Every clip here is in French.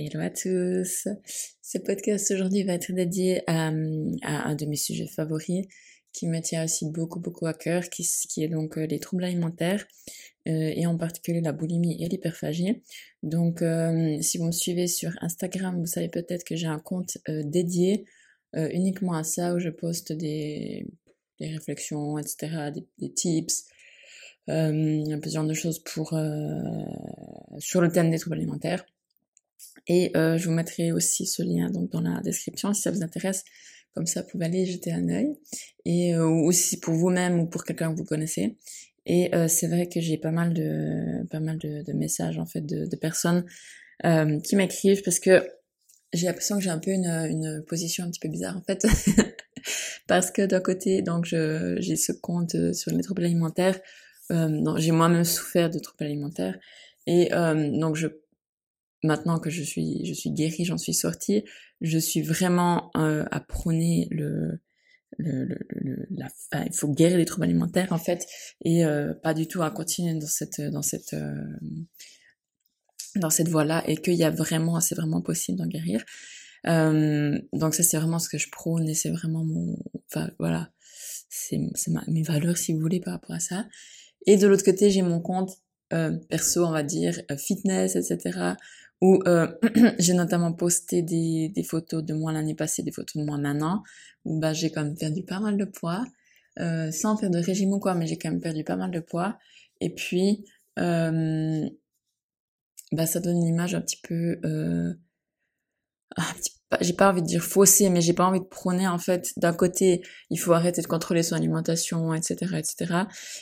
Hello à tous. Ce podcast aujourd'hui va être dédié à, un de mes sujets favoris qui me tient aussi beaucoup beaucoup à cœur, qui, qui est donc euh, les troubles alimentaires euh, et en particulier la boulimie et l'hyperphagie. Donc euh, si vous me suivez sur Instagram, vous savez peut-être que j'ai un compte dédié uniquement à ça où je poste des, réflexions, etc., des, tips, un peu de choses pour sur le thème des troubles alimentaires. Et euh, je vous mettrai aussi ce lien donc dans la description si ça vous intéresse. Comme ça, vous pouvez aller jeter un œil. Et euh, aussi pour vous-même ou pour quelqu'un que vous connaissez. Et euh, c'est vrai que j'ai pas mal de pas mal de, de, messages en fait de, de personnes euh, qui m'écrivent parce que j'ai l'impression que j'ai un peu une, une position un petit peu bizarre en fait. parce que d'un côté, donc j'ai ce compte sur les troubles alimentaires. Euh, j'ai moi-même souffert de troubles alimentaires. Et donc je maintenant que je suis, je suis guérie, j'en suis sortie, je suis vraiment euh, à prôner le, le, le, la, enfin, il faut guérir les troubles alimentaires en fait, et euh, pas du tout à continuer dans cette, dans cette, euh, dans cette voie-là, et qu'il y a vraiment, c'est vraiment possible d'en guérir. Euh, donc ça c'est vraiment ce que je prône et c'est vraiment mon, enfin voilà, c'est, mes valeurs si vous voulez par rapport à ça. Et de l'autre côté j'ai mon compte perso, on va dire, fitness, etc., où euh, j'ai notamment posté des, des photos de moi l'année passée, des photos de moi maintenant, où bah, j'ai quand même perdu pas mal de poids, euh, sans faire de régime ou quoi, mais j'ai quand même perdu pas mal de poids. Et puis, euh, bah, ça donne une image un petit peu... Euh, j'ai pas envie de dire faussée, mais j'ai pas envie de prôner en fait d'un côté il faut arrêter de contrôler son alimentation etc etc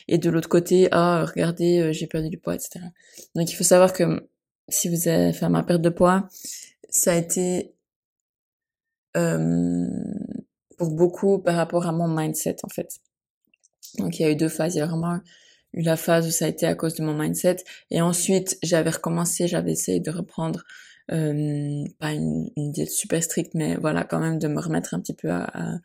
et de l'autre côté ah regardez euh, j'ai perdu du poids etc donc il faut savoir que si vous avez fait ma perte de poids, ça a été euh, pour beaucoup par rapport à mon mindset en fait. Donc il y a eu deux phases. Il y a vraiment eu la phase où ça a été à cause de mon mindset. Et ensuite, j'avais recommencé, j'avais essayé de reprendre, euh, pas une, une, diète super stricte, mais voilà, quand même de me remettre un petit peu à,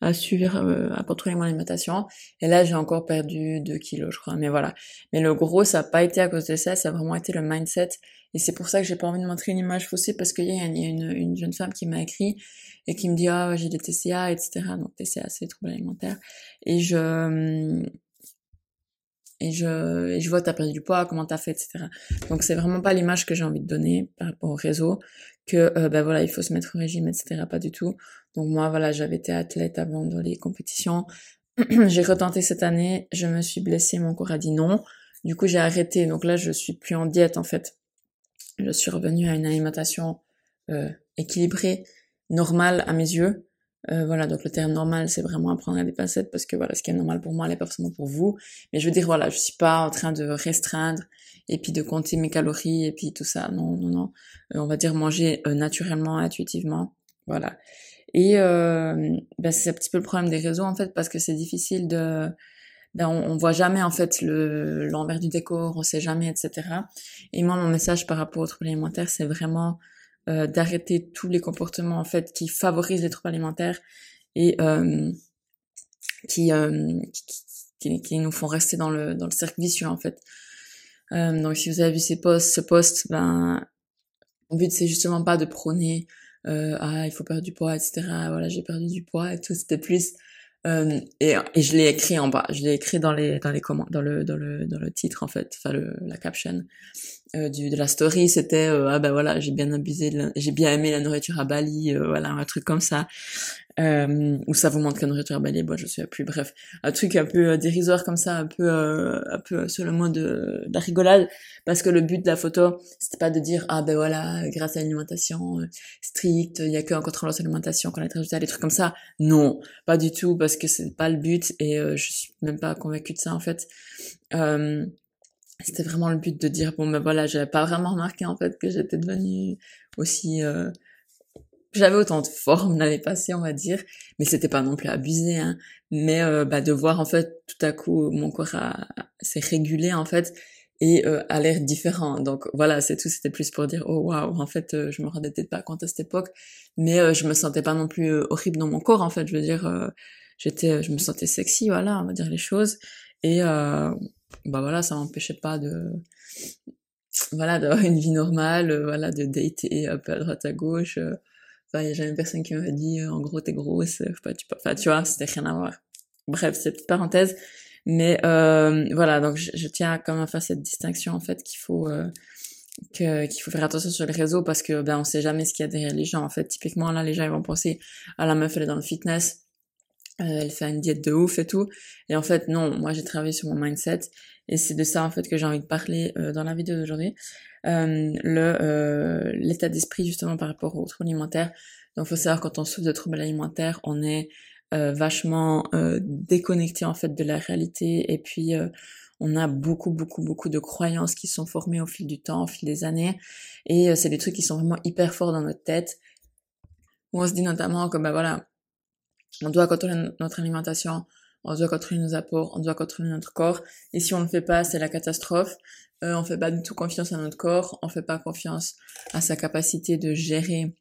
à suivre, euh, à contrôler mon alimentation. Et là, j'ai encore perdu 2 kilos, je crois. Mais voilà. Mais le gros, ça n'a pas été à cause de ça, ça a vraiment été le mindset. Et c'est pour ça que j'ai pas envie de montrer une image faussée, parce qu'il y a, une, une, jeune femme qui m'a écrit et qui me dit, ah, j'ai des TCA, etc. Donc, TCA, c'est les troubles alimentaires. Et je, et je, et je vois t'as perdu du poids, comment t'as fait, etc. Donc c'est vraiment pas l'image que j'ai envie de donner par rapport au réseau, que ben voilà il faut se mettre au régime, etc. Pas du tout. Donc moi voilà j'avais été athlète avant dans les compétitions, j'ai retenté cette année, je me suis blessée, mon corps a dit non, du coup j'ai arrêté. Donc là je suis plus en diète en fait, je suis revenue à une alimentation euh, équilibrée, normale à mes yeux, euh, voilà, donc le terme normal, c'est vraiment apprendre à des pincettes parce que voilà, ce qui est normal pour moi n'est pas forcément pour vous. Mais je veux dire, voilà, je suis pas en train de restreindre et puis de compter mes calories et puis tout ça. Non, non, non. Euh, on va dire manger euh, naturellement, intuitivement. Voilà. Et euh, ben, c'est un petit peu le problème des réseaux en fait parce que c'est difficile de ben, on, on, voit jamais en fait le l'envers du décor, on sait jamais, etc. Et moi, mon message par rapport aux troubles alimentaires, c'est vraiment euh, d'arrêter tous les comportements en fait qui favorisent les troubles alimentaires et euh, qui, euh, qui, qui, nous font rester dans le dans le cercle vicieux en fait. Euh, donc si vous avez vu ces posts, ce post, ben mon but c'est justement pas de prôner euh, ah il faut perdre du poids etc. Voilà j'ai perdu du poids et tout. C'était plus euh, et, et je l'ai écrit en bas, je l'ai écrit dans les dans les comment dans le dans le dans le titre en fait, enfin le, la caption euh, du de la story, c'était euh, ah ben voilà j'ai bien abusé, j'ai bien aimé la nourriture à Bali, euh, voilà un truc comme ça euh, où ça vous montre que la nourriture à Bali, bon je sais plus, bref un truc un peu dérisoire comme ça, un peu un peu sur le mot de, de la rigolade, parce que le but de la photo c'était pas de dire ah ben voilà grâce à l'alimentation stricte, il y a que en contrôlant l'alimentation qu'on a des résultats, des trucs comme ça, non pas du tout parce que c'est pas le but et euh, je suis même pas convaincue de ça en fait. Euh, c'était vraiment le but de dire bon ben voilà, j'avais pas vraiment remarqué en fait que j'étais devenue aussi euh, j'avais autant de forme l'année passée on va dire, mais c'était pas non plus abusé hein. Mais euh, bah, de voir en fait tout à coup mon corps s'est régulé en fait et euh, a l'air différent. Donc voilà, c'est tout. C'était plus pour dire oh waouh, en fait, euh, je me rendais peut-être pas compte à cette époque, mais euh, je me sentais pas non plus euh, horrible dans mon corps. En fait, je veux dire, j'étais, je me sentais sexy, voilà, on va dire les choses. Et bah voilà, ça m'empêchait pas de voilà, d'avoir une vie normale, voilà, de dater un peu à droite à gauche. Euh. Il y a jamais personne qui m'a dit, en gros, t'es grosse. Enfin, tu, enfin, tu vois, c'était rien à voir. Bref, c'est petite parenthèse. Mais voilà, donc je, je, tiens quand même à faire cette distinction en fait qu'il faut que qu'il faut faire attention sur les réseaux parce que ben on sait jamais ce qu'il y a derrière les gens en fait. Typiquement là, les gens ils vont penser à la meuf elle est dans le fitness, euh, elle fait une diète de ouf et tout. Et en fait, non, moi j'ai travaillé sur mon mindset et c'est de ça en fait que j'ai envie de parler euh, dans la vidéo d'aujourd'hui. Euh, le euh, l'état d'esprit justement par rapport aux troubles alimentaires. Donc faut savoir quand on souffre de troubles alimentaires, on est vachement déconnecté en fait de la réalité. Et puis on a beaucoup beaucoup beaucoup de croyances qui sont formées au fil du temps, au fil des années. Et c'est des trucs qui sont vraiment hyper forts dans notre tête. Où on se dit notamment que ben voilà on doit contrôler notre alimentation, on doit contrôler nos apports, on doit contrôler notre corps. Et si on ne le fait pas, c'est la catastrophe. Euh, on fait pas du tout confiance à notre corps, on fait pas confiance à sa capacité de gérer,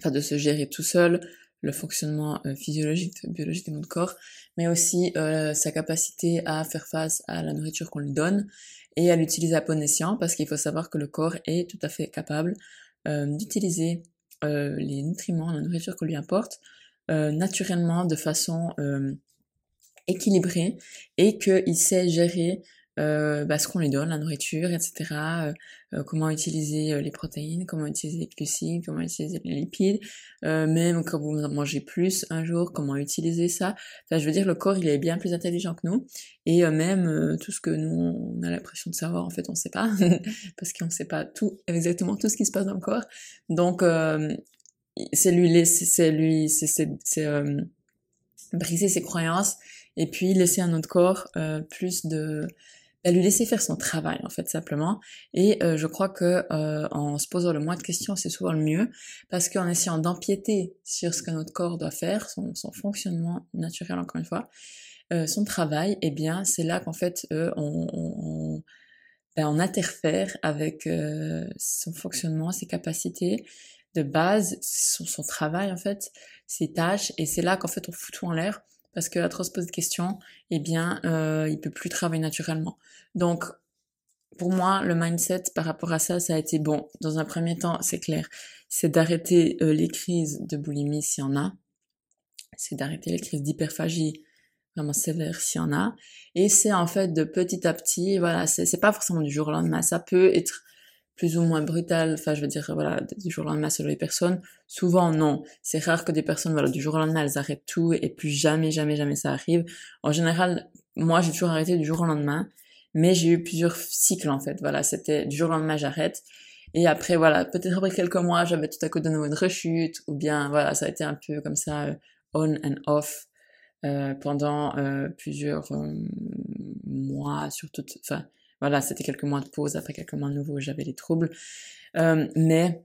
enfin de se gérer tout seul, le fonctionnement euh, physiologique, biologique de notre corps, mais aussi euh, sa capacité à faire face à la nourriture qu'on lui donne et à l'utiliser à bon escient, parce qu'il faut savoir que le corps est tout à fait capable euh, d'utiliser les nutriments, la nourriture qu'on lui apporte, naturellement, de façon euh, équilibrée, et qu'il sait gérer euh, bah, ce qu'on lui donne, la nourriture, etc. Euh, comment utiliser les protéines, comment utiliser les glucides, comment utiliser les lipides, même quand vous mangez plus un jour, comment utiliser ça. Enfin, je veux dire, le corps, il est bien plus intelligent que nous, et même tout ce que nous, on a l'impression de savoir, en fait, on sait pas, parce qu'on sait pas tout, exactement tout ce qui se passe dans le corps. Donc, c'est lui c'est lui, c'est, euh, briser ses croyances et puis laisser à notre corps euh, plus de, bah, lui laisser faire son travail en fait simplement. Et euh, je crois que en se posant le moins de questions, c'est souvent le mieux. Parce qu'en essayant d'empiéter sur ce que notre corps doit faire, son, son fonctionnement naturel encore une fois, son travail, eh bien c'est là qu'en fait on, on, ben, on interfère avec son fonctionnement, ses capacités de base, son, son travail en fait, ses tâches, et c'est là qu'en fait on fout tout en l'air, parce que à trop se poser de questions, eh bien, euh, il peut plus travailler naturellement. Donc, pour moi, le mindset par rapport à ça, ça a été bon. Dans un premier temps, c'est clair, c'est d'arrêter euh, les crises de boulimie s'il y en a, c'est d'arrêter les crises d'hyperphagie vraiment sévères s'il y en a, et c'est en fait de petit à petit, voilà, c'est pas forcément du jour au lendemain, ça peut être plus ou moins brutal, enfin je veux dire voilà du jour au lendemain selon les personnes. Souvent non, c'est rare que des personnes voilà du jour au lendemain elles arrêtent tout et plus jamais jamais jamais ça arrive. En général, moi j'ai toujours arrêté du jour au lendemain, mais j'ai eu plusieurs cycles en fait. Voilà, c'était du jour au lendemain j'arrête et après voilà peut-être après quelques mois j'avais tout à coup de nouveau une rechute ou bien voilà ça a été un peu comme ça euh, on and off euh, pendant euh, plusieurs euh, mois surtout enfin voilà, c'était quelques mois de pause, après quelques mois de nouveau, j'avais les troubles. Euh, mais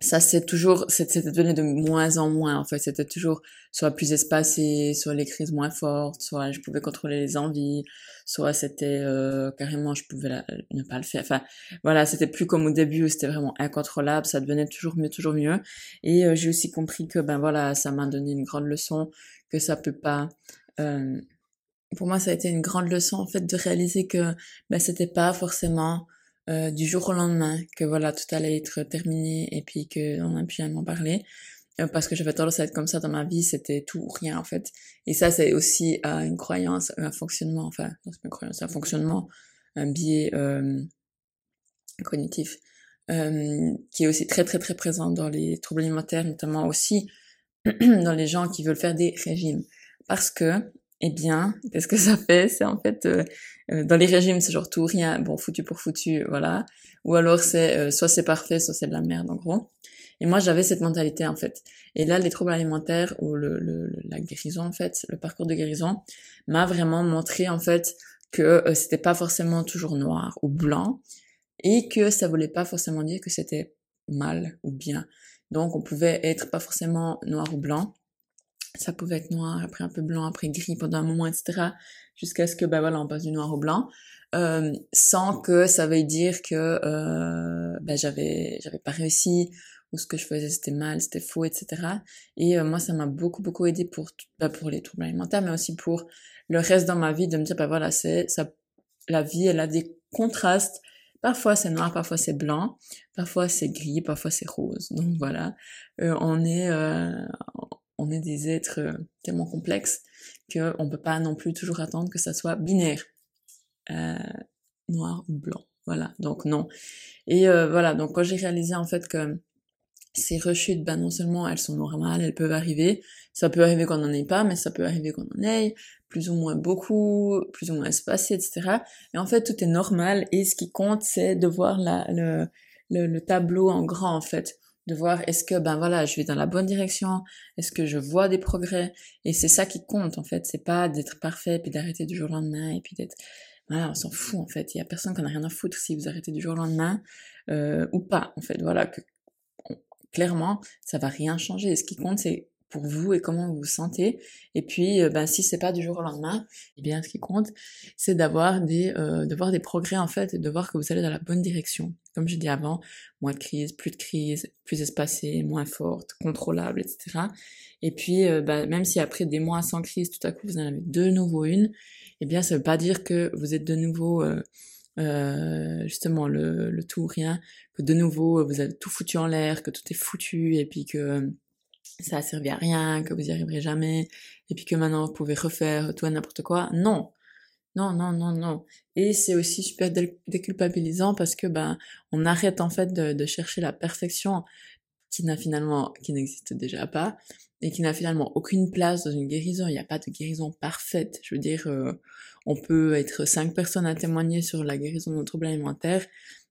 ça c'est toujours c'était devenu de moins en moins en fait. C'était toujours soit plus espacé soit les crises moins fortes soit je pouvais contrôler les envies soit c'était euh, carrément je pouvais ne pas le faire. Enfin voilà c'était plus comme au début où c'était vraiment incontrôlable ça devenait toujours mieux toujours mieux. Et euh, j'ai aussi compris que ben voilà ça m'a donné une grande leçon que ça peut pas euh, pour moi, ça a été une grande leçon en fait de réaliser que ben, c'était pas forcément euh, du jour au lendemain que voilà tout allait être terminé et puis que on a pu m'en parler euh, parce que j'avais tendance à être comme ça dans ma vie, c'était tout ou rien en fait. Et ça, c'est aussi euh, une croyance, un fonctionnement, enfin, non, c'est pas une croyance, un fonctionnement, un biais euh, cognitif euh, qui est aussi très très très présent dans les troubles alimentaires, notamment aussi dans les gens qui veulent faire des régimes, parce que eh bien, qu'est-ce que ça fait? C'est en fait euh, euh, dans les régimes, c'est genre tout rien, bon foutu pour foutu, voilà. Ou alors c'est euh, soit c'est parfait, soit c'est de la merde en gros. Et moi j'avais cette mentalité en fait. Et là, les troubles alimentaires ou le, le, la guérison en fait, le parcours de guérison m'a vraiment montré en fait que c'était pas forcément toujours noir ou blanc et que ça voulait pas forcément dire que c'était mal ou bien. Donc on pouvait être pas forcément noir ou blanc, ça pouvait être noir, après un peu blanc, après gris pendant un moment, etc. Jusqu'à ce que, ben voilà, on passe du noir au blanc. Euh, sans que ça veuille dire que euh, ben j'avais j'avais pas réussi ou ce que je faisais c'était mal, c'était faux, etc. Et euh, moi ça m'a beaucoup beaucoup aidé pour ben, pour les troubles alimentaires, mais aussi pour le reste dans ma vie de me dire ben voilà c'est ça la vie elle a des contrastes, Parfois c'est noir, parfois c'est blanc, parfois c'est gris, parfois c'est rose. Donc voilà, euh, on est euh, on est des êtres euh, tellement complexes que on peut pas non plus toujours attendre que ça soit binaire, noir ou blanc. Voilà, donc non. Et voilà, donc quand j'ai réalisé en fait que ces rechutes, ben non seulement elles sont normales, elles peuvent arriver, ça peut arriver qu'on n'en ait pas, mais ça peut arriver qu'on en ait, plus ou moins beaucoup, plus ou moins espacé, etc. Et en fait, tout est normal, et ce qui compte, c'est de voir la, le, le, tableau en grand, en fait. De voir est-ce que, ben voilà, je vais dans la bonne direction, est-ce que je vois des progrès, et c'est ça qui compte, en fait. C'est pas d'être parfait, puis d'arrêter du jour au lendemain, et puis d'être... Voilà, on s'en fout, en fait. Il y a personne qui en a rien à foutre si vous arrêtez du jour au lendemain, euh, ou pas, en fait. Voilà, que clairement, ça va rien changer. Ce qui compte, c'est pour vous et comment vous vous sentez. Et puis, euh, ben, si c'est pas du jour au lendemain, eh bien, ce qui compte, c'est d'avoir des, euh, de voir des progrès en fait et de voir que vous allez dans la bonne direction. Comme je dis avant, moins de crise, plus de crise, plus espacée, moins forte, contrôlable, etc. Et puis, euh, ben, même si après des mois sans crise, tout à coup vous en avez de nouveau une, eh bien, ça veut pas dire que vous êtes de nouveau euh, euh, justement le, le tout ou rien, que de nouveau vous avez tout foutu en l'air, que tout est foutu et puis que ça a servi à rien, que vous y arriverez jamais, et puis que maintenant vous pouvez refaire tout et n'importe quoi. Non. Non, non, non, non. Et c'est aussi super déculpabilisant parce que ben on arrête en fait de, de chercher la perfection qui n'a finalement, qui n'existe déjà pas, et qui n'a finalement aucune place dans une guérison. Il n'y a pas de guérison parfaite. Je veux dire, euh, on peut être cinq personnes à témoigner sur la guérison de nos troubles alimentaires,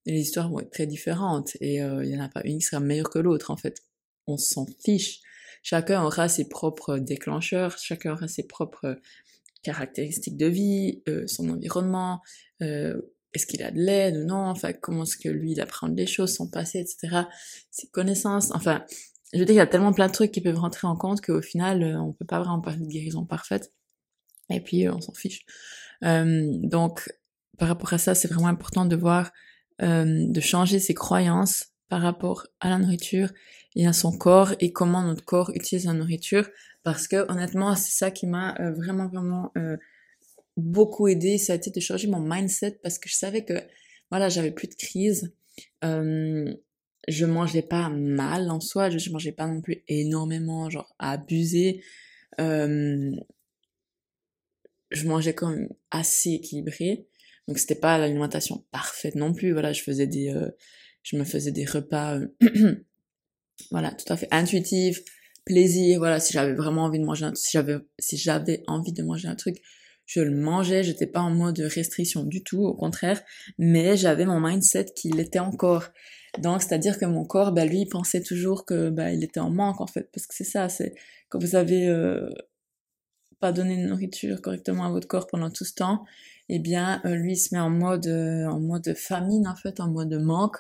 et les histoires vont être très différentes, et euh, il n'y en a pas une qui sera meilleure que l'autre, en fait. On s'en fiche. Chacun aura ses propres déclencheurs, chacun aura ses propres caractéristiques de vie, euh, son environnement, euh, est-ce qu'il a de l'aide ou non, enfin comment est-ce que lui il apprend des choses, son passé, etc., ses connaissances, enfin, je veux dire, il y a tellement plein de trucs qui peuvent rentrer en compte qu'au final, euh, on peut pas vraiment parler de guérison parfaite, et puis on s'en fiche. donc, par rapport à ça, c'est vraiment important de voir, de changer ses croyances par rapport à la nourriture et à son corps et comment notre corps utilise la nourriture. Parce que honnêtement c'est ça qui m'a euh, vraiment vraiment euh, beaucoup aidé. Ça a été de changer mon mindset parce que je savais que voilà j'avais plus de crise. Euh, je mangeais pas mal en soi. Je, mangeais pas non plus énormément genre abuser euh, je mangeais quand même assez équilibré. Donc c'était pas l'alimentation parfaite non plus. Voilà je faisais des je me faisais des repas Voilà, tout à fait intuitif, plaisir. Voilà, si j'avais vraiment envie de manger un truc, si j'avais, si j'avais envie de manger un truc, je le mangeais. J'étais pas en mode restriction du tout, au contraire. Mais j'avais mon mindset qui l'était encore. Donc, c'est-à-dire que mon corps, bah, lui, il pensait toujours que, bah, il était en manque, en fait. Parce que c'est ça, c'est, quand vous avez, euh, pas donné de nourriture correctement à votre corps pendant tout ce temps, eh bien euh, lui il se met en mode euh, en mode famine en fait, en mode manque,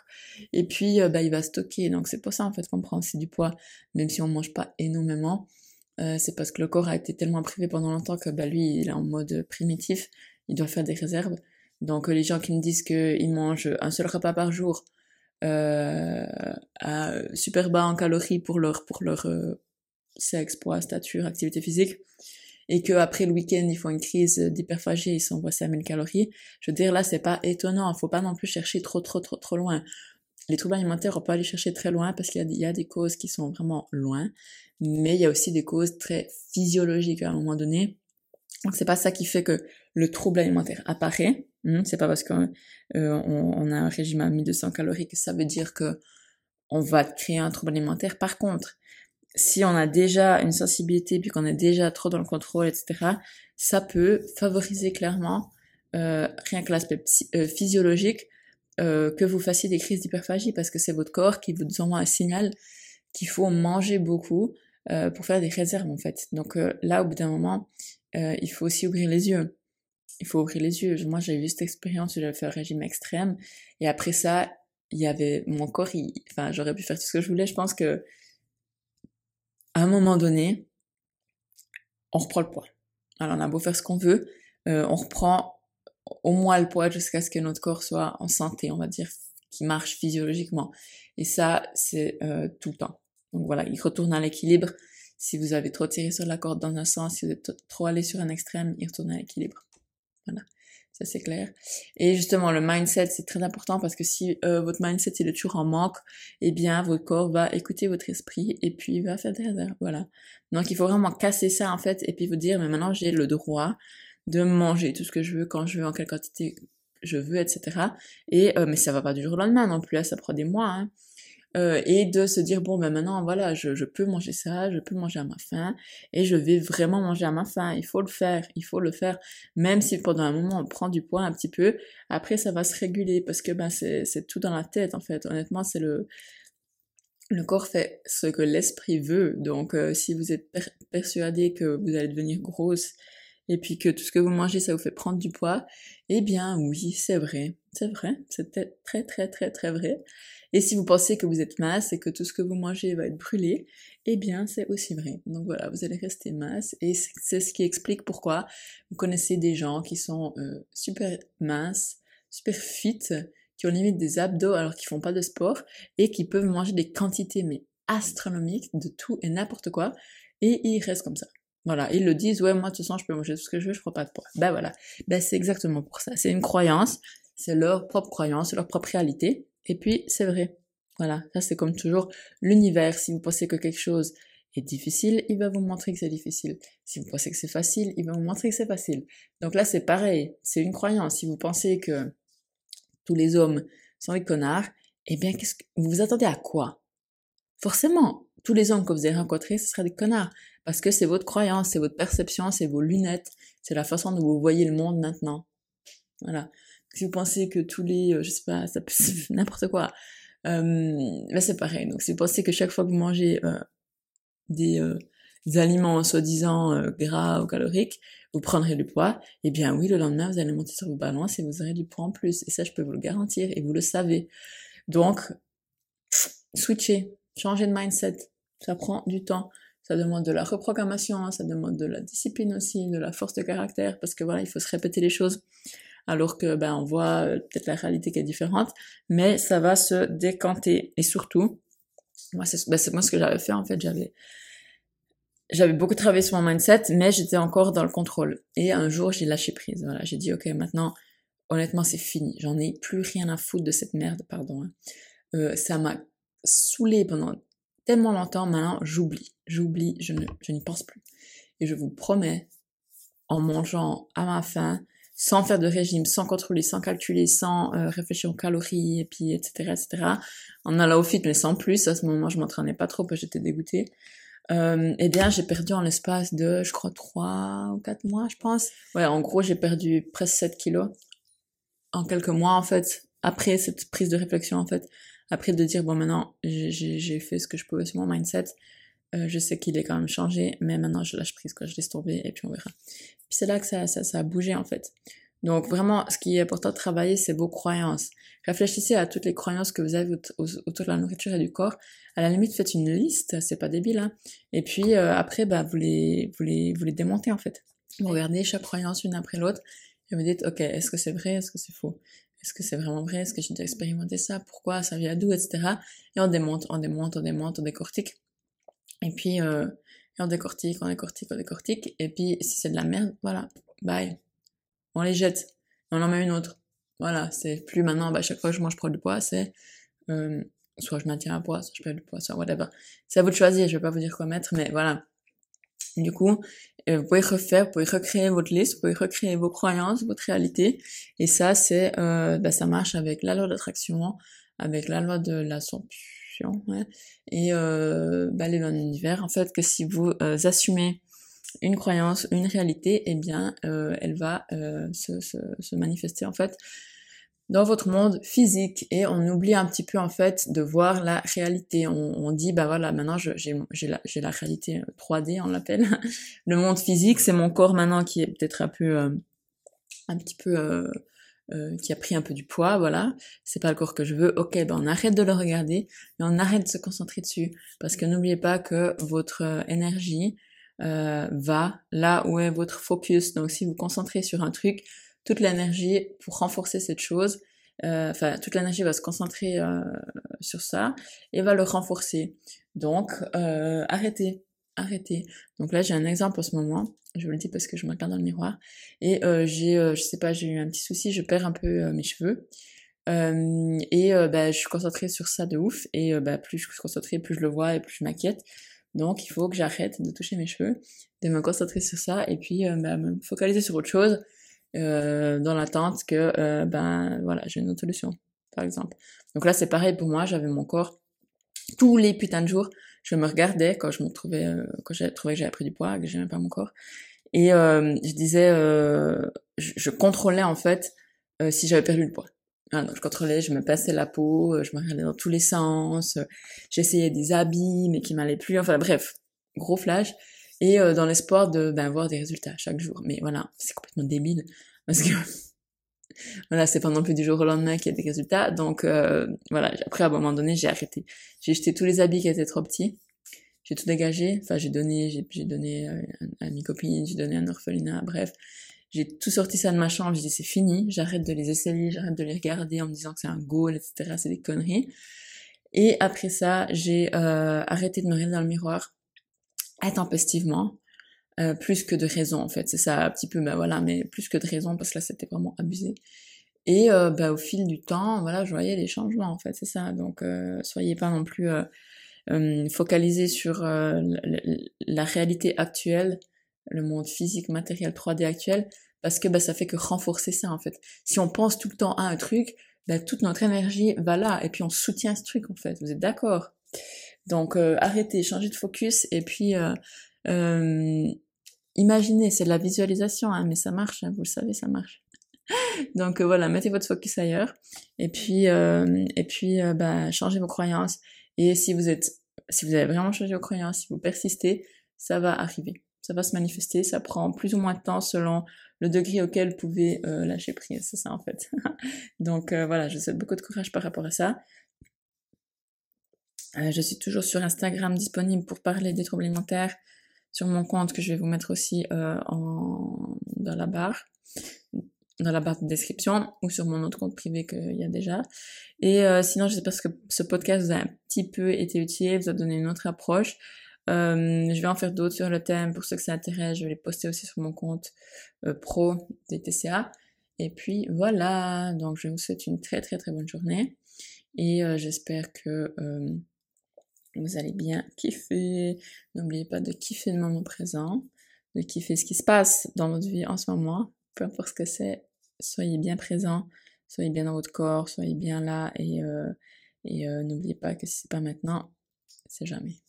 et puis euh, bah, il va stocker. Donc c'est pour ça en fait qu'on prend aussi du poids, même si on mange pas énormément. c'est parce que le corps a été tellement privé pendant longtemps que bah, lui il est en mode primitif, il doit faire des réserves. Donc les gens qui me disent qu'ils mangent un seul repas par jour, à super bas en calories pour leur pour leur sexe, poids, stature, activité physique, et que après le week-end ils font une crise d'hyperphagie ils s'envoient 5000 calories, je veux dire là c'est pas étonnant, faut pas non plus chercher trop trop trop trop loin. Les troubles alimentaires, on peut aller chercher très loin parce qu'il y, a des causes qui sont vraiment loin, mais il y a aussi des causes très physiologiques à un moment donné. Donc c'est pas ça qui fait que le trouble alimentaire apparaît. Hmm, c'est pas parce qu'on euh, a un régime à 1200 calories que ça veut dire que on va créer un trouble alimentaire. Par contre, si on a déjà une sensibilité puis qu'on est déjà trop dans le contrôle, etc., ça peut favoriser clairement, euh, rien que l'aspect euh, physiologique, euh, que vous fassiez des crises d'hyperphagie parce que c'est votre corps qui vous envoie un signal qu'il faut manger beaucoup euh, pour faire des réserves en fait. Donc euh, là, au bout d'un moment, il faut aussi ouvrir les yeux. Il faut ouvrir les yeux. Moi, j'ai eu cette expérience où j'avais fait un régime extrême et après ça, il y avait mon corps, il... enfin, j'aurais pu faire tout ce que je voulais. Je pense que à un moment donné, on reprend le poids. Alors on a beau faire ce qu'on veut, euh, on reprend au moins le poids jusqu'à ce que notre corps soit en santé, on va dire, qui marche physiologiquement. Et ça, c'est euh, tout le temps. Donc voilà, il retourne à l'équilibre. Si vous avez trop tiré sur la corde dans un sens, si vous êtes trop allé sur un extrême, il retourne à l'équilibre. Voilà. Ça c'est clair. Et justement, le mindset, c'est très important parce que si euh, votre mindset il est toujours en manque, eh bien, votre corps va écouter votre esprit et puis il va faire des erreurs. Voilà. Donc, il faut vraiment casser ça en fait et puis vous dire, mais maintenant j'ai le droit de manger tout ce que je veux quand je veux, en quelle quantité je veux, etc. Et euh, mais ça va pas du jour au lendemain non plus, ça prend des mois. Hein. Euh, et de se dire bon ben maintenant voilà je, je, peux manger ça, je peux manger à ma faim et je vais vraiment manger à ma faim. Il faut le faire, il faut le faire, même si pendant un moment on prend du poids un petit peu. Après ça va se réguler parce que ben c'est tout dans la tête en fait. Honnêtement c'est le le corps fait ce que l'esprit veut. Donc euh, si vous êtes persuadé que vous allez devenir grosse et puis que tout ce que vous mangez ça vous fait prendre du poids, eh bien oui c'est vrai, c'est vrai, c'est très très très très vrai. Et si vous pensez que vous êtes mince et que tout ce que vous mangez va être brûlé, eh bien c'est aussi vrai. Donc voilà, vous allez rester mince et c'est ce qui explique pourquoi vous connaissez des gens qui sont euh, super minces, super fit, qui ont limite des abdos alors qu'ils font pas de sport et qui peuvent manger des quantités mais astronomiques de tout et n'importe quoi et ils restent comme ça. Voilà, ils le disent, ouais, moi, de toute façon, je peux manger tout ce que je veux, je prends pas de poids. Ben voilà. Ben c'est exactement pour ça. C'est une croyance, c'est leur propre croyance, leur propre réalité. Et puis, c'est vrai. Voilà, ça c'est comme toujours l'univers. Si vous pensez que quelque chose est difficile, il va vous montrer que c'est difficile. Si vous pensez que c'est facile, il va vous montrer que c'est facile. Donc là, c'est pareil. C'est une croyance. Si vous pensez que tous les hommes sont des connards, eh bien, qu'est-ce que vous vous attendez à quoi? Forcément, tous les hommes que vous avez rencontrés, ce seraient des connards. Parce que c'est votre croyance, c'est votre perception, c'est vos lunettes, c'est la façon dont vous voyez le monde maintenant. Voilà si vous pensez que tous les, euh, je sais pas, ça peut n'importe quoi, euh, ben c'est pareil. Donc si vous pensez que chaque fois que vous mangez euh, des, euh, des, aliments soi-disant euh, gras ou caloriques, vous prendrez du poids, eh bien oui, le lendemain, vous allez monter sur vos balances et vous aurez du poids en plus. Et ça, je peux vous le garantir et vous le savez. Donc, switcher, changer de mindset, ça prend du temps. Ça demande de la reprogrammation, ça demande de la discipline aussi, de la force de caractère, parce que voilà, il faut se répéter les choses alors que ben on voit euh, peut-être la réalité qui est différente, mais ça va se décanter. Et surtout, moi c'est ben, moi ce que j'avais fait en fait, j'avais j'avais beaucoup travaillé sur mon mindset, mais j'étais encore dans le contrôle. Et un jour j'ai lâché prise. Voilà, j'ai dit ok maintenant honnêtement c'est fini, j'en ai plus rien à foutre de cette merde, pardon. Hein. Euh, ça m'a saoulé pendant tellement longtemps, maintenant j'oublie, j'oublie, je n'y pense plus. Et je vous promets, en mangeant à ma faim, sans faire de régime, sans contrôler, sans calculer, sans euh, réfléchir aux calories, et puis etc. etc. En allant au fit, mais sans plus. À ce moment, je m'entraînais pas trop parce que j'étais dégoûtée. Euh, eh bien, j'ai perdu en l'espace de, je crois, 3 ou 4 mois, je pense. Ouais, en gros, j'ai perdu presque 7 kilos en quelques mois, en fait, après cette prise de réflexion, en fait. Après de dire, bon, maintenant, j'ai fait ce que je pouvais sur mon mindset. Euh, je sais qu'il est quand même changé, mais maintenant je lâche prise, quoi, je laisse tomber et puis on verra. Puis c'est là que ça, ça, ça a bougé en fait. Donc vraiment, ce qui est important de travailler, c'est vos croyances. Réfléchissez à toutes les croyances que vous avez autour de la nourriture et du corps. À la limite, faites une liste, c'est pas débile. Hein. Et puis euh, après, bah, vous les, vous les, vous les démontez en fait. Vous regardez chaque croyance une après l'autre et vous dites, ok, est-ce que c'est vrai, est-ce que c'est faux? Est-ce que c'est vraiment vrai? Est-ce que j'ai déjà expérimenté ça? Pourquoi? Ça vient d'où? Etc. Et on démonte, on démonte, on démonte, on décortique. Et puis, euh, on décortique, on décortique, on décortique. Et puis, si c'est de la merde, voilà, bye. On les jette. On en met une autre. Voilà, c'est plus maintenant, bah, chaque fois que je mange, je du poids, c'est, euh, soit je maintiens un poids, soit je perds du poids, soit whatever. C'est à vous de choisir, je vais pas vous dire quoi mettre, mais voilà. Du coup, euh, vous pouvez refaire, vous pouvez recréer votre liste, vous pouvez recréer vos croyances, votre réalité. Et ça, c'est, euh, bah, ça marche avec la loi d'attraction, avec la loi de et euh, bah, dans l'univers, en fait, que si vous euh, assumez une croyance, une réalité, eh bien, euh, elle va euh, se, se, se, manifester en fait dans votre monde physique et on oublie un petit peu en fait de voir la réalité. On, on dit bah voilà maintenant j'ai la, la réalité 3D on l'appelle. Le monde physique c'est mon corps maintenant qui est peut-être un peu un petit peu euh, qui a pris un peu du poids, voilà, c'est pas le corps que je veux, ok, ben on arrête de le regarder, mais on arrête de se concentrer dessus, parce que n'oubliez pas que votre euh, énergie euh, va là où est votre focus. Donc si vous concentrez sur un truc, toute l'énergie pour renforcer cette chose, euh, enfin toute l'énergie va se concentrer sur ça et va le renforcer. Donc arrêtez, arrêter. Donc là, j'ai un exemple en ce moment. Je vous le dis parce que je me regarde dans le miroir. Et euh, j'ai, euh, je sais pas, j'ai eu un petit souci. Je perds un peu euh, mes cheveux. Euh, et bah, je suis concentrée sur ça de ouf. Et bah, plus je suis concentrée, plus je le vois et plus je m'inquiète. Donc il faut que j'arrête de toucher mes cheveux, de me concentrer sur ça et puis bah, me focaliser sur autre chose dans l'attente que ben voilà j'ai une autre solution par exemple. Donc là c'est pareil pour moi. J'avais mon corps tous les putains de jours je me regardais quand je me trouvais, euh, quand j'ai trouvé que j'avais pris du poids, que j'aimais pas mon corps. Et euh, je disais, euh, je, je, contrôlais en fait euh, si j'avais perdu le poids. je contrôlais, je me passais la peau, je me regardais dans tous les sens, j'essayais des habits mais qui m'allaient plus. Enfin bref, gros flash. Et dans l'espoir de ben, voir des résultats chaque jour. Mais voilà, c'est complètement débile parce que voilà, c'est pas non plus du jour au lendemain qu'il y a des résultats. Donc euh, voilà, après à un moment donné, j'ai arrêté. J'ai jeté tous les habits qui étaient trop petits. J'ai tout dégagé. Enfin, j'ai donné, j'ai donné euh, à, mes copines, j'ai donné à un orphelinat. Bref, j'ai tout sorti ça de ma chambre. J'ai dit c'est fini. J'arrête de les essayer, j'arrête de les regarder en me disant que c'est un goal, etc. C'est des conneries. Et après ça, j'ai euh, arrêté de me regarder dans le miroir intempestivement. Euh, plus que de raison en fait. C'est ça un petit peu bah voilà mais plus que de raison parce que là c'était vraiment abusé. Et euh, bah, au fil du temps voilà je voyais des changements en fait c'est ça. Donc euh, soyez pas non plus euh, focalisés sur la, la, réalité actuelle le monde physique matériel 3D actuel parce que bah ça fait que renforcer ça en fait. Si on pense tout le temps à un truc bah, toute notre énergie va là et puis on soutient ce truc en fait. Vous êtes d'accord? Donc arrêtez changez de focus et puis euh, imaginez, c'est de la visualisation, hein, mais ça marche, hein, vous le savez, ça marche. Donc euh, voilà, mettez votre focus ailleurs, et puis euh, et puis euh, bah, changez vos croyances. Et si vous êtes, si vous avez vraiment changé vos croyances, si vous persistez, ça va arriver, ça va se manifester. Ça prend plus ou moins de temps selon le degré auquel vous pouvez lâcher prise, c'est ça en fait. Donc voilà, je vous souhaite beaucoup de courage par rapport à ça. je suis toujours sur Instagram disponible pour parler des troubles alimentaires sur mon compte que je vais vous mettre aussi euh, en, dans la barre dans la barre de description ou sur mon autre compte privé qu'il y a déjà. Et euh, sinon, j'espère que ce podcast vous a un petit peu été utile, vous a donné une autre approche. Euh, je vais en faire d'autres sur le thème pour ceux que ça intéresse. Je vais les poster aussi sur mon compte euh, pro des TCA. Et puis voilà, donc je vous souhaite une très très très bonne journée et euh, j'espère que vous allez bien kiffer. N'oubliez pas de kiffer le moment présent, de kiffer ce qui se passe dans votre vie en ce moment, peu importe ce que c'est. Soyez bien présent, soyez bien dans votre corps, soyez bien là et, euh, et euh, n'oubliez pas que si c'est pas maintenant, c'est jamais.